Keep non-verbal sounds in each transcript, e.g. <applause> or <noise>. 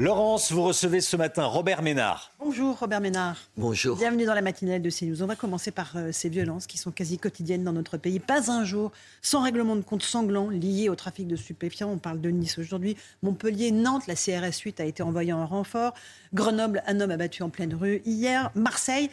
Laurence, vous recevez ce matin Robert Ménard. Bonjour Robert Ménard. Bonjour. Bienvenue dans la matinale de CNews. On va commencer par euh, ces violences qui sont quasi quotidiennes dans notre pays. Pas un jour sans règlement de compte sanglant lié au trafic de stupéfiants. On parle de Nice aujourd'hui. Montpellier, Nantes, la CRS 8 a été envoyée en renfort. Grenoble, un homme abattu en pleine rue hier. Marseille,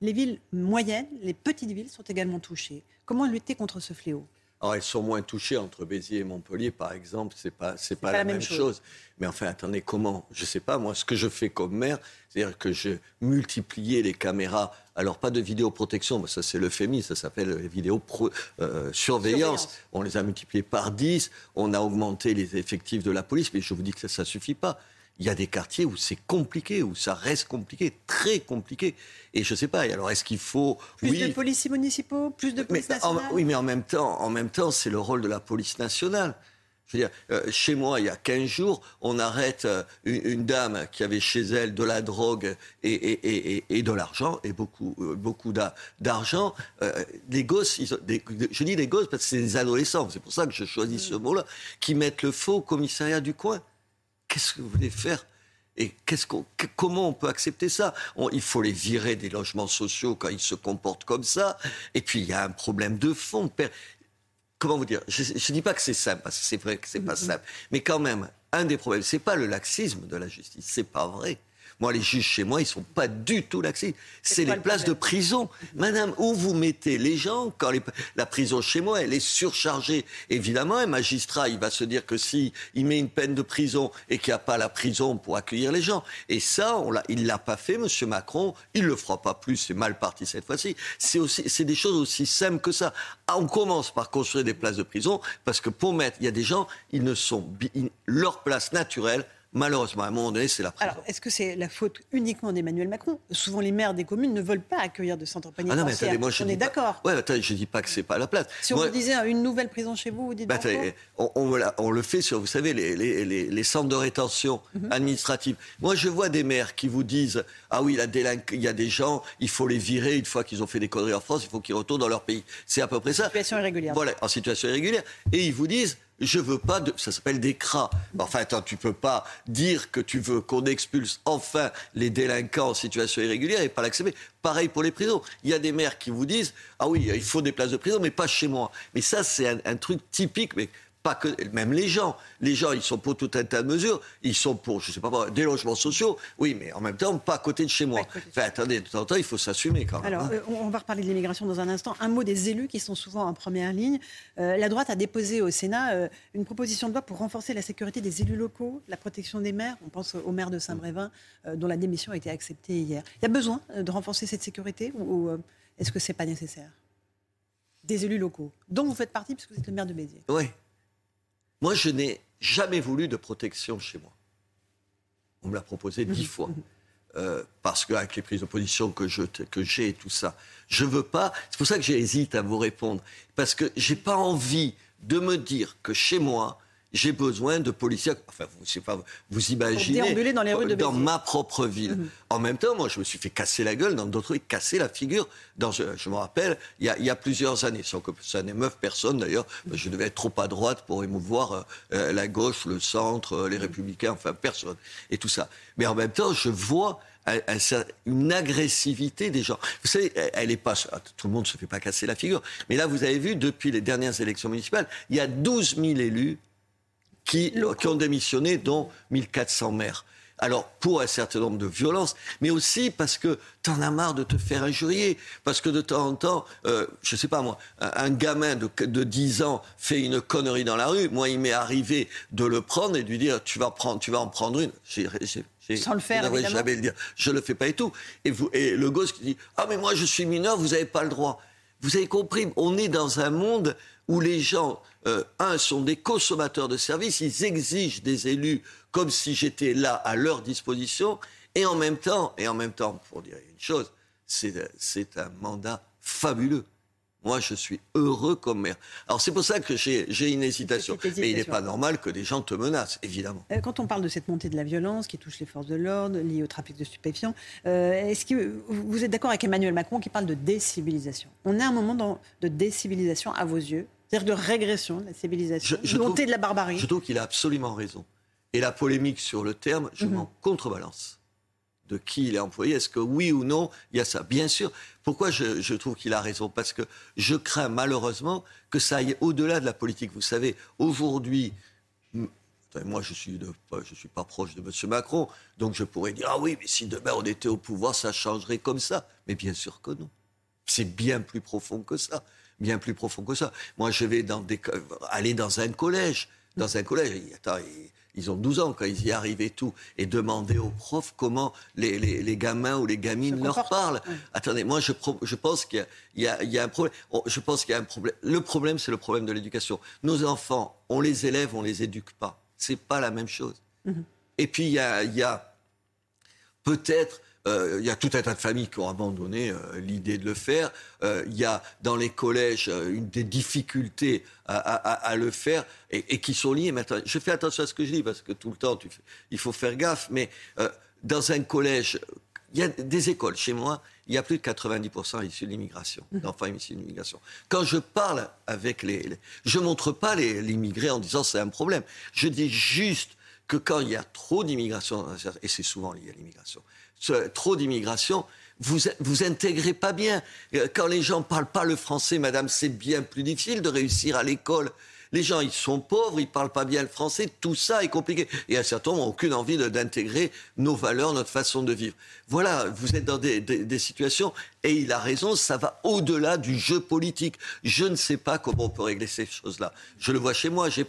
les villes moyennes, les petites villes sont également touchées. Comment lutter contre ce fléau? Alors, elles sont moins touchées entre Béziers et Montpellier, par exemple. C'est pas, c'est pas, la, même, chose. Mais enfin, attendez, comment? Je sais pas. Moi, ce que je fais comme maire, c'est-à-dire que je multipliais les caméras. Alors, pas de vidéoprotection, ça c'est l'euphémisme, ça s'appelle vidéo euh, surveillance. On les a multipliés par 10. On a augmenté les effectifs de la police, mais je vous dis que ça, ne suffit pas il y a des quartiers où c'est compliqué, où ça reste compliqué, très compliqué. Et je ne sais pas. Alors, est-ce qu'il faut plus de policiers municipaux, plus de police nationale Oui, mais en même temps, en même temps, c'est le rôle de la police nationale. Je veux dire, euh, chez moi, il y a 15 jours, on arrête euh, une, dame qui avait chez elle de la drogue et, et, et, de l'argent, et beaucoup, euh, beaucoup d'argent. les gosses, je dis les gosses parce que c'est des adolescents, c'est pour ça que je choisis ce mm. mot-là, qui mettent le faux au commissariat du coin. Qu'est-ce que vous voulez faire et comment on peut accepter ça? Il faut les virer des logements sociaux quand ils se comportent comme ça. Et puis il y a un problème de fond. Comment vous dire? Je ne dis pas que c'est simple, parce que c'est vrai que c'est pas mm-hmm. simple. Mais quand même, un des problèmes, c'est pas le laxisme de la justice, c'est pas vrai. Moi, les juges chez moi, ils sont pas du tout laxés. C'est les places de prison. Madame, où vous mettez les gens quand la prison chez moi, elle est surchargée Évidemment, un magistrat, il va se dire que si il met une peine de prison et qu'il n'y a pas la prison pour accueillir les gens. Et ça, on il l'a pas fait, Monsieur Macron. Il le fera pas plus. C'est mal parti cette fois-ci. C'est aussi, c'est des choses aussi simples que ça. Ah, on commence par construire des places de prison parce que pour mettre, il y a des gens, ils ne sont leur place naturelle Malheureusement, à un moment donné, c'est la prison. Alors, est-ce que c'est la faute uniquement d'Emmanuel Macron? Souvent, les maires des communes ne veulent pas accueillir de centres pénitentiaires. Ah non, mais attendez, moi, je on est d'accord. Ouais, attendez, je dis pas que c'est pas la place. Si on vous disait une nouvelle prison chez vous, vous dites bah, on, on, le fait sur, vous savez, les, les, les, centres de rétention mhm. administrative. Moi, je vois des maires qui vous disent ah oui, il y a des gens, il faut les virer une fois qu'ils ont fait des conneries en France, il faut qu'ils retournent dans leur pays. C'est à peu près ça. En situation irrégulière. Voilà, en situation irrégulière. Et ils vous disent je veux pas de, ça s'appelle des cras. Enfin, attends, tu peux pas dire que tu veux qu'on expulse enfin les délinquants en situation irrégulière et pas l'accepter. Pareil pour les prisons. Il y a des maires qui vous disent, ah oui, il faut des places de prison, mais pas chez moi. Mais ça, c'est un, un truc typique, mais pas que même les gens. Les gens, ils sont pour tout un tas de mesures. Ils sont pour, je sais pas, des logements sociaux. Oui, mais en même temps, pas à côté de chez moi. Enfin, attendez, de temps en temps, il faut s'assumer quand même. Alors, hein. euh, on va reparler de l'immigration dans un instant. Un mot des élus qui sont souvent en première ligne. Euh, la droite a déposé au Sénat euh, une proposition de loi pour renforcer la sécurité des élus locaux, la protection des maires. On pense au maire de Saint-Brévin, dont la démission a été acceptée hier. Il y a besoin de renforcer cette sécurité ou, est-ce que c'est pas nécessaire? Des élus locaux, dont vous faites partie, puisque vous êtes le maire de Béziers. Oui. Moi, je n'ai jamais voulu de protection chez moi. On me l'a proposé dix <laughs> fois. Euh, parce qu'avec les prises de position que, je, que j'ai et tout ça, je veux pas. C'est pour ça que j'hésite à vous répondre. Parce que j'ai pas envie de me dire que chez moi, j'ai besoin de policiers. Enfin, vous, pas, vous imaginez. dans les rues de Dans ma propre ville. Mhm. En même temps, moi, je me suis fait casser la gueule dans d'autres rues, casser la figure. Dans, je, me rappelle, il y, a, il y, a, plusieurs années, sans que ça n'émeuve personne d'ailleurs. Je devais être trop à droite pour émouvoir euh, euh, la gauche, le centre, euh, les mhm. républicains, enfin personne. Et tout ça. Mais en même temps, je vois une agressivité des gens. Vous savez, elle est pas. Tout le monde ne se fait pas casser la figure. Mais là, vous avez vu, depuis les dernières élections municipales, il y a 12 000 élus qui, ont démissionné, dont 1400 maires. Alors, pour un certain nombre de violences, mais aussi parce que tu en as marre de te faire injurier. Parce que de temps en temps, euh, je sais pas moi, un, gamin de, de, 10 ans fait une connerie dans la rue. Moi, il m'est arrivé de le prendre et de lui dire Tu vas, prendre, tu vas en prendre une. Sans le faire, évidemment. jamais le dire. Je le fais pas et tout. Et, vous, et le gosse qui dit Ah, mais moi, je suis mineur, vous n'avez pas le droit. Vous avez compris, on est dans un monde où les gens, euh, un, sont des consommateurs de services, ils exigent des élus comme si j'étais là à leur disposition, et en même temps, et en même temps, pour dire une chose, c'est un mandat fabuleux. Moi, je suis heureux comme maire. Alors, c'est pour ça que j'ai une hésitation. Mais il n'est pas normal que des gens te menacent, évidemment. Euh, quand on parle de cette montée de la violence qui touche les forces de l'ordre, liée au trafic de stupéfiants, euh, est-ce que vous êtes d'accord avec Emmanuel Macron qui parle de décivilisation? On est à un moment de décivilisation à vos yeux C'est-à-dire de régression de la civilisation, de montée de la barbarie Je trouve qu'il a absolument raison. Et la polémique sur le terme, je m'en contrebalance. De qui il est employé, est-ce que oui ou non, il y a ça Bien sûr. Pourquoi je, je trouve qu'il a raison? Parce que je crains malheureusement que ça aille au-delà de la politique. Vous savez, aujourd'hui, moi, je suis, je suis pas proche de M. Macron, donc je pourrais dire ah oui, mais si demain on était au pouvoir, ça changerait comme ça. Mais bien sûr que non. C'est bien plus profond que ça, bien plus profond que ça. Moi, je vais dans des, aller dans un collège, dans un collège. Attends, ils ont 12 ans quand ils y arrivent et tout, et demander aux profs comment les, les, gamins ou les gamines leur parlent. Attendez, moi je, je pense qu'il y, y, a un problème. Je pense qu'il y a un problème. Le problème, c'est le problème de l'éducation. Nos enfants, on les élève, on les éduque pas. C'est pas la même chose. Mhm. Et puis il y a, y a peut-être euh, il y a tout un tas de familles qui ont abandonné euh, l'idée de le faire. Euh, il y a dans les collèges une des difficultés à, le faire et, qui sont liées. Maintenant, je fais attention à ce que je dis parce que tout le temps, il faut faire gaffe. Mais dans un collège, il y a des écoles chez moi. Il y a plus de 90% issus de l'immigration, mmh. d'enfants issus de l'immigration. Quand je parle avec les, les je montre pas les, immigrés en disant c'est un problème. Je dis juste que quand il y a trop d'immigration, et c'est souvent lié à l'immigration, trop d'immigration, vous vous intégrez pas bien. Euh, quand les gens parlent pas le français, madame, c'est bien plus difficile de réussir à l'école. Les gens, ils sont pauvres, ils parlent pas bien le français, tout ça est compliqué. Et à certains n'ont aucune envie d'intégrer nos valeurs, notre façon de vivre. Voilà, vous êtes dans des, situations, et il a raison, ça va au-delà du jeu politique. Je ne sais pas comment on peut régler ces choses-là. Je le vois chez moi, il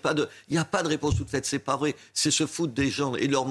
n'y a pas de réponse toute faite, c'est pas vrai. C'est se foutre des gens et leur,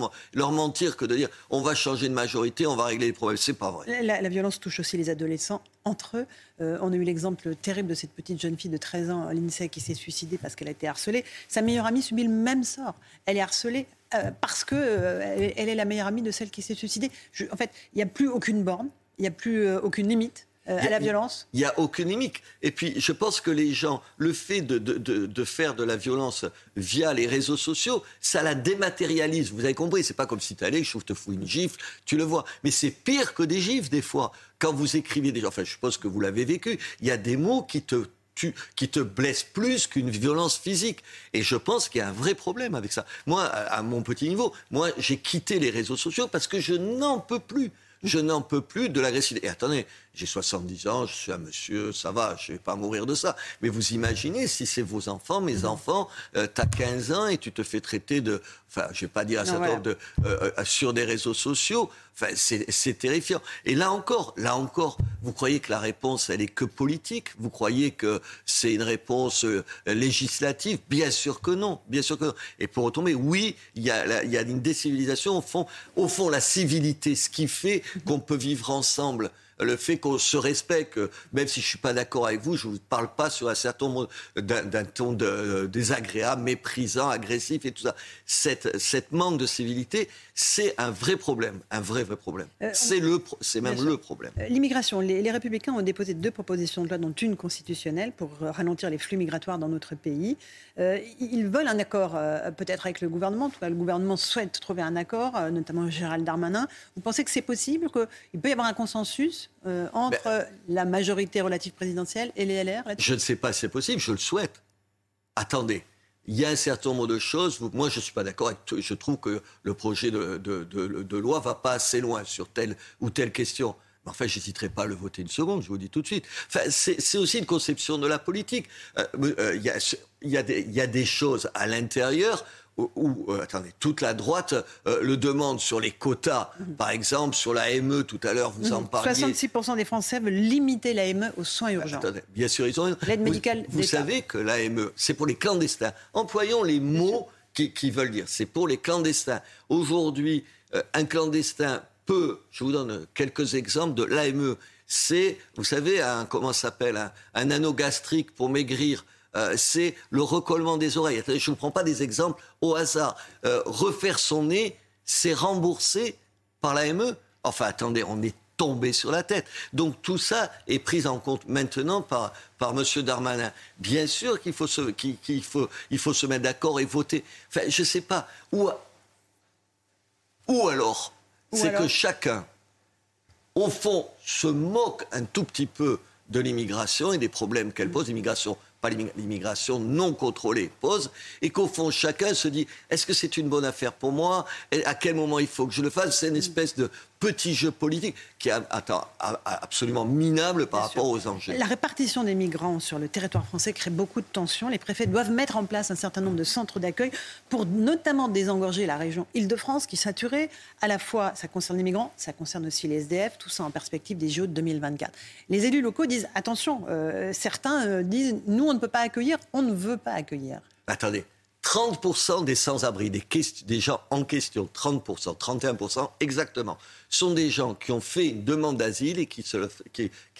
mentir que de dire on va changer de majorité, on va régler les problèmes. C'est pas vrai. La, la violence touche aussi les adolescents entre eux. Euh, on a eu l'exemple terrible de cette petite jeune fille de 13 ans, l'INSEE, qui s'est suicidée parce qu'elle a été harcelée. Sa meilleure amie subit le même sort. Elle est harcelée euh, parce qu'elle euh, elle est la meilleure amie de celle qui s'est suicidée. en fait, il n'y a plus aucune borne, il n'y a plus aucune limite. à la violence Il n'y a aucune limite. Et puis, je pense que les gens, le fait de, de, faire de la violence via les réseaux sociaux, ça la dématérialise. Vous avez compris, c'est pas comme si tu allais, je te fous une gifle, tu le vois. Mais c'est pire que des gifles, des fois quand vous écrivez des enfin je suppose que vous l'avez vécu, il y a des mots qui te qui te blessent plus qu'une violence physique. Et je pense qu'il y a un vrai problème avec ça. Moi, à mon petit niveau, moi, j'ai quitté les réseaux sociaux parce que je n'en peux plus. Je n'en peux plus de l'agressivité. Et attendez, j'ai 70 ans, je suis un monsieur, ça va, je ne vais pas mourir de ça. Mais vous imaginez si c'est vos enfants, mes enfants, euh, tu as 15 ans et tu te fais traiter de, enfin, je ne vais pas dire à certain de, euh, euh, sur des réseaux sociaux. Enfin, c'est terrifiant. Et là encore, là encore, vous croyez que la réponse, elle est que politique? Vous croyez que c'est une réponse législative? Bien sûr que non, bien sûr que non. Et pour retomber, oui, il y a, y a une décivilisation. Au fond, au fond, la civilité, ce qui fait qu'on peut vivre ensemble le fait qu'on se respecte, même si je suis pas d'accord avec vous, je vous parle pas sur un certain nombre d'un ton de, désagréable, méprisant, agressif et tout ça. Cette, cette manque de civilité, c'est un vrai problème, un vrai vrai problème. Euh, c'est le, c'est même le problème. Euh, l'immigration. Les, les, Républicains ont déposé deux propositions de loi, dont une constitutionnelle pour ralentir les flux migratoires dans notre pays. Euh, ils veulent un accord, peut-être avec le gouvernement. En tout cas, le gouvernement souhaite trouver un accord, notamment Gérald Darmanin. Vous pensez que c'est possible, qu'il peut y avoir un consensus euh, entre ben, la majorité relative présidentielle et les LR Je ne sais pas si c'est possible, je le souhaite. Attendez, il y a un certain nombre de choses. Moi, je ne suis pas d'accord avec. Je trouve que le projet de, de, de, loi va pas assez loin sur telle ou telle question. Mais enfin, j'hésiterai pas à le voter une seconde, je vous dis tout de suite. Enfin, c'est aussi une conception de la politique. Euh, euh, il y, a, y, y, a, des choses à l'intérieur où, euh, attendez, toute la droite euh, le demande sur les quotas, mhm. par exemple, sur la ME, tout à l'heure, vous en mhm. parliez. 66% des Français veulent limiter l'AME aux soins urgents. Attendez, bien sûr, ils ont L'aide médicale Vous, vous savez que l'AME, c'est pour les clandestins. Employons les mots qui, veulent dire. C'est pour les clandestins. Aujourd'hui, euh, un clandestin peut, je vous donne quelques exemples de l'AME. C'est, vous savez, un, comment s'appelle, un, un anneau gastrique pour maigrir. Euh, c'est le recollement des oreilles. Je ne vous prends pas des exemples au hasard. Euh, refaire son nez, c'est remboursé par l'AME. Enfin, attendez, on est tombé sur la tête. Donc tout ça est pris en compte maintenant par, par M. Darmanin. Bien sûr qu'il faut, se, qu'il, faut, il faut se mettre d'accord et voter. Enfin, je ne sais pas. Ou, ou alors, c'est que chacun, au fond, se moque un tout petit peu de l'immigration et des problèmes qu'elle pose, l'immigration pas l'immigration non contrôlée pose, et qu'au fond chacun se dit est-ce que c'est une bonne affaire pour moi? À quel moment il faut que je le fasse? C'est une espèce de petit jeu politique qui est absolument minable par rapport aux enjeux. La répartition des migrants sur le territoire français crée beaucoup de tensions. Les préfets doivent mettre en place un certain nombre de centres d'accueil pour notamment désengorger la région Île-de-France qui saturée. À la fois, ça concerne les migrants, ça concerne aussi les SDF, tout ça en perspective des JO de 2024. Les élus locaux disent attention, euh, certains euh, disent nous on ne peut pas accueillir, on ne veut pas accueillir. Attendez, 30% des sans-abri, des, gens en question, 30%, 31% exactement, sont des gens qui ont fait une demande d'asile et qui,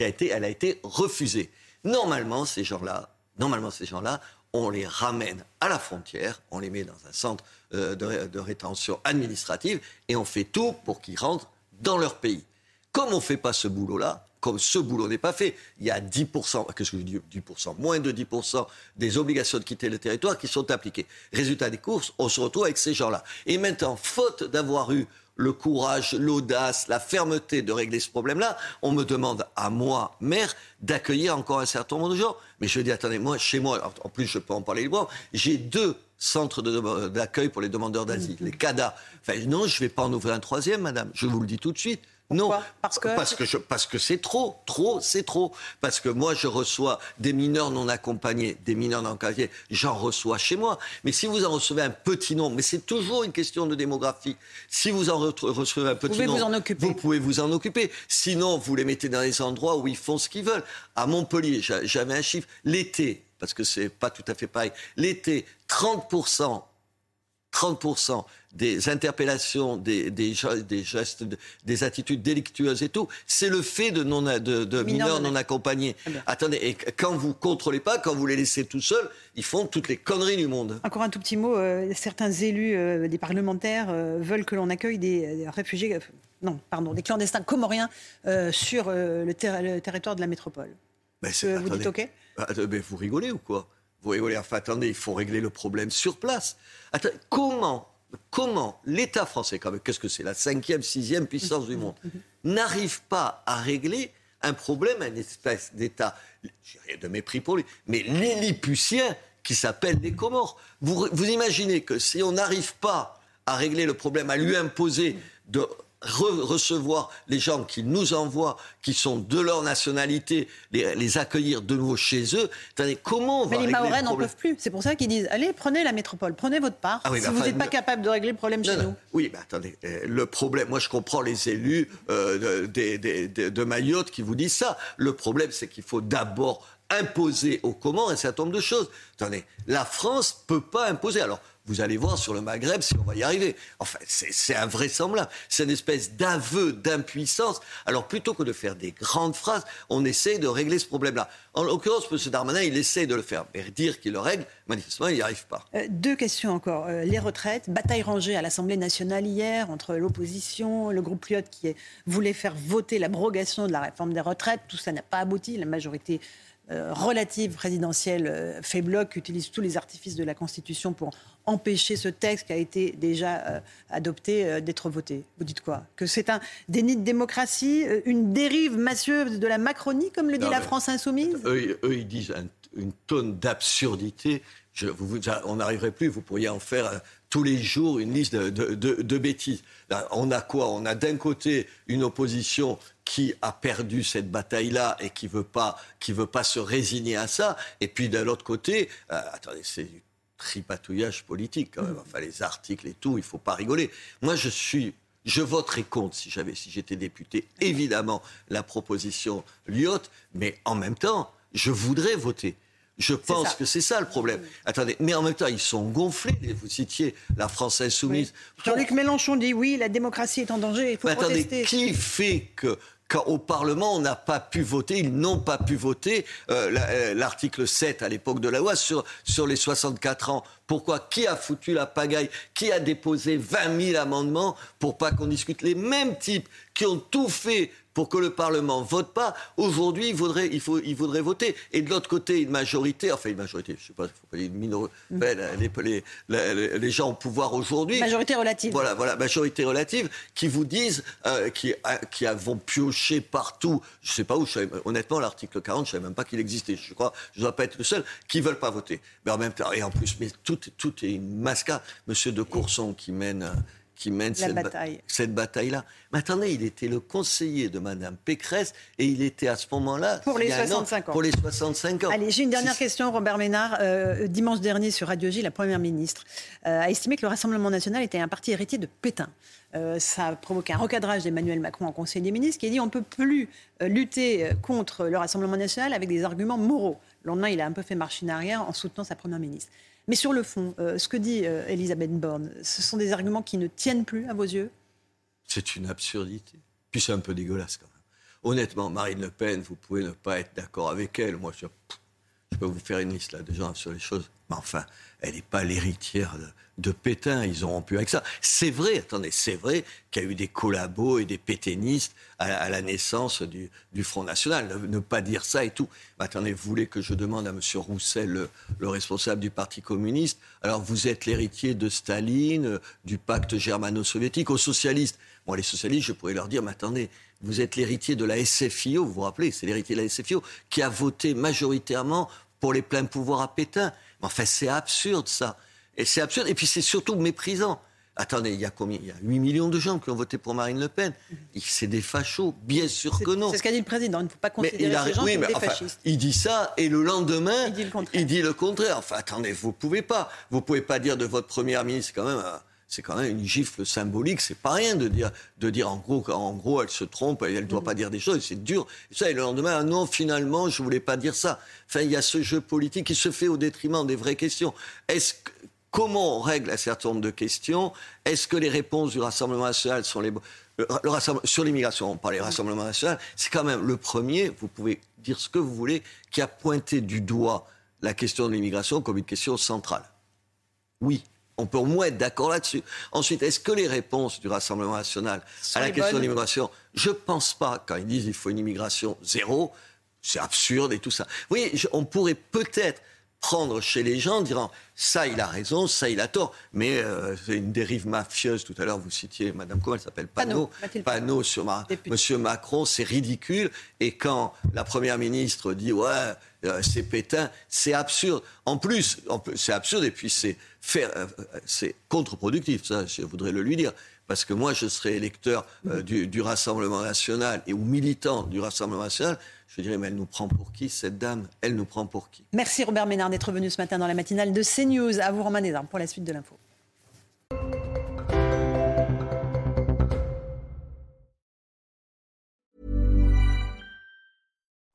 a été, refusée. Normalement, ces gens-là, normalement, ces gens-là, on les ramène à la frontière, on les met dans un centre euh, de, de, rétention administrative et on fait tout pour qu'ils rentrent dans leur pays. Comme on ne fait pas ce boulot-là, comme ce boulot n'est pas fait, il y a 10%, qu'est-ce que je dis 10%, moins de 10% des obligations de quitter le territoire qui sont appliquées. Résultat des courses, on se retrouve avec ces gens-là. Et maintenant, faute d'avoir eu le courage, l'audace, la fermeté de régler ce problème-là, on me demande à moi, maire, d'accueillir encore un certain nombre de gens. Mais je dis, attendez, moi, chez moi, en plus je peux en parler librement, j'ai deux centres d'accueil pour les demandeurs d'asile, les CADA. Enfin, non, je ne vais pas en ouvrir un troisième, madame, je vous le dis tout de suite. Non, parce que parce que, parce que c'est trop, trop, c'est trop. Parce que moi, je reçois des mineurs non accompagnés, des mineurs non accompagnés, j'en reçois chez moi. Mais si vous en recevez un petit nombre, mais c'est toujours une question de démographie. Si vous en recevez un petit nombre, vous, vous pouvez vous en occuper. Sinon, vous les mettez dans les endroits où ils font ce qu'ils veulent. À Montpellier, j'avais un chiffre. L'été, parce que c'est pas tout à fait pareil. L'été, 30 30% des interpellations, des, des, gestes, des attitudes délictueuses et tout, c'est le fait de, non, de, mineurs non accompagnés. Attendez, et quand vous contrôlez pas, quand vous les laissez tout seuls, ils font toutes les conneries du monde. Encore un tout petit mot, euh, certains élus, euh, des parlementaires, euh, veulent que l'on accueille des, réfugiés, non, pardon, des clandestins comoriens sur le, territoire de la métropole. Vous dites OK? Bah, mais Vous rigolez ou quoi? Vous voyez, enfin, attendez, il faut régler le problème sur place. Comment, comment l'État français, qu'est-ce que c'est, la cinquième, sixième puissance du monde, <laughs> n'arrive pas à régler un problème, un espèce d'État, j'ai rien de mépris pour lui, mais lilliputien qui s'appelle les Comores. Vous, vous imaginez que si on n'arrive pas à régler le problème, à lui imposer de recevoir les gens qui nous envoient, qui sont de leur nationalité, les, accueillir de nouveau chez eux. comment on va Mais les Mahorais n'en peuvent plus. C'est pour ça qu'ils disent allez, prenez la métropole, prenez votre part. Ah si vous n'êtes pas capable de régler le problème chez nous. Oui, mais attendez, euh, le problème, moi je comprends les élus euh, de, de Mayotte qui vous disent ça. Le problème, c'est qu'il faut d'abord imposer aux Comores un certain nombre de choses. Attendez, la France peut pas imposer. Alors, vous allez voir sur le Maghreb si on va y arriver. Enfin, c'est invraisemblable. C'est une espèce d'aveu d'impuissance. Alors, plutôt que de faire des grandes phrases, on essaie de régler ce problème-là. En l'occurrence, M. Darmanin, il essaie de le faire. Mais dire qu'il le règle, manifestement, il n'y arrive pas. Euh, deux questions encore. Euh, les retraites, bataille rangée à l'Assemblée nationale hier entre l'opposition, le groupe Lyot qui voulait faire voter l'abrogation de la réforme des retraites. Tout ça n'a pas abouti. La majorité relative présidentielle euh, fait bloc, utilise tous les artifices de la Constitution pour empêcher ce texte qui a été déjà euh, adopté d'être voté. Vous dites quoi? Que c'est un déni de démocratie, une dérive massieuse de la Macronie, comme le dit la France insoumise? eux, ils disent une tonne on n'arriverait plus, vous pourriez en faire tous les jours une liste de bêtises. On a quoi? On a d'un côté une opposition qui a perdu cette bataille-là et qui veut pas, qui veut pas se résigner à ça. Et puis de l'autre côté, euh, attendez, c'est du tripatouillage politique quand même. Mm. Enfin, les articles et tout, il faut pas rigoler. Moi, je suis je voterai contre si j'avais, si j'étais député, évidemment, la proposition Lyot, mais en même temps, je voudrais voter. Je pense que c'est ça le problème. Attendez, mais en même temps, ils sont gonflés. Vous citiez la France insoumise. Jean-Luc Mélenchon dit oui, la démocratie est en danger, il faut mais attendez, Qui fait que quand au Parlement, on n'a pas pu voter, ils n'ont pas pu voter euh, euh, l'article 7 à l'époque de la loi sur, sur les 64 ans? Pourquoi? Qui a foutu la pagaille? Qui a déposé 20 000 amendements pour pas qu'on discute? Les mêmes types qui ont tout fait pour que le Parlement vote pas, aujourd'hui, il voudrait, il, faut, il voter. Et de l'autre côté, une majorité, enfin une majorité, je sais pas, faut pas dire une minorité, mm. les, les, les, gens au pouvoir aujourd'hui. Majorité relative. Voilà, voilà, majorité relative, qui vous disent, euh, qui, qui vont piocher partout. Je ne sais pas où. honnêtement, l'article 40, je ne savais même pas qu'il existait. Je crois, je ne dois pas être le seul qui ne veulent pas voter. Mais en même temps, et en plus, mais tout, tout est une mascarade. Monsieur de Courson qui mène qui mène cette, bataille. cette bataille-là. Mais attendez, il était le conseiller de Madame Pécresse et il était à ce moment-là. Pour les 65 ans. Pour les 65 ans. Allez, j'ai une dernière question, Robert Ménard. Euh, dimanche dernier, sur Radio J, la Première ministre euh, a estimé que le Rassemblement national était un parti héritier de Pétain. Euh, ça a provoqué un recadrage d'Emmanuel Macron en Conseil des ministres qui a dit on ne peut plus lutter contre le Rassemblement national avec des arguments moraux. Le lendemain, il a un peu fait marche arrière en soutenant sa Première ministre. Mais sur le fond, euh, ce que dit euh, Elisabeth Borne, ce sont des arguments qui ne tiennent plus à vos yeux? C'est une absurdité. Puis c'est un peu dégueulasse quand même. Honnêtement, Marine Le Pen, vous pouvez ne pas être d'accord avec elle. Moi, je, peux vous faire une liste là de gens sur les choses. Mais enfin, elle n'est pas l'héritière de, Pétain. Ils ont rompu avec ça. C'est vrai, attendez, c'est vrai qu'il y a eu des collabos et des pétainistes à, la naissance du, Front National. Ne, pas dire ça et tout. Mais attendez, vous voulez que je demande à M. Roussel, le, responsable du Parti communiste, alors vous êtes l'héritier de Staline, du pacte germano-soviétique, aux socialistes. Moi, les socialistes, je pourrais leur dire, mais attendez, vous êtes l'héritier de la SFIO, vous vous rappelez, c'est l'héritier de la SFIO, qui a voté majoritairement pour les pleins pouvoirs à Pétain. Enfin, c'est absurde, ça. Et c'est absurde. Et puis, c'est surtout méprisant. Attendez, il y a combien? Il y a 8 millions de gens qui ont voté pour Marine Le Pen. C'est des fachos, bien sûr que non. C'est ce qu'a dit le président. Il ne faut pas considérer ces gens comme des fascistes. Il dit ça et le lendemain, il dit le contraire. Il dit le contraire. Enfin, attendez, vous pouvez pas. Vous pouvez pas dire de votre première ministre quand même. Euh, c'est quand même une gifle symbolique. C'est pas rien de dire, de dire en gros, en gros, elle se trompe, elle ne doit pas dire des choses. C'est dur. Et ça, et le lendemain, ah non, finalement, je voulais pas dire ça. Enfin, il y a ce jeu politique qui se fait au détriment des vraies questions. Comment on règle un certain nombre de questions? Est-ce que les réponses du Rassemblement national sont les le, sur l'immigration, on parle du Rassemblement national, c'est quand même le premier, vous pouvez dire ce que vous voulez, qui a pointé du doigt la question de l'immigration comme une question centrale. Oui, on peut au moins être d'accord là-dessus. Ensuite, est-ce que les réponses du Rassemblement national à la question de l'immigration, je ne pense pas, quand ils disent qu'il faut une immigration zéro, c'est absurde et tout ça. Vous voyez, on pourrait peut-être prendre chez les gens, disant ça il a raison, ça il a tort, mais euh, c'est une dérive mafieuse. Tout à l'heure vous citiez Madame comment elle s'appelle Panot, Panot sur ma, Monsieur Macron, c'est ridicule. Et quand la Première ministre dit ouais euh, c'est Pétain, c'est absurde. En plus, c'est absurde et puis c'est faire, euh, c'est contre-productif. Ça, je voudrais le lui dire parce que moi je serais électeur du, du Rassemblement national et ou militant du Rassemblement national je dirais, mais elle nous prend pour qui, cette dame? Elle nous prend pour qui? Merci Robert Ménard d'être venu ce matin dans la matinale de CNews. À vous, Romain Desarmes, pour la suite de l'info.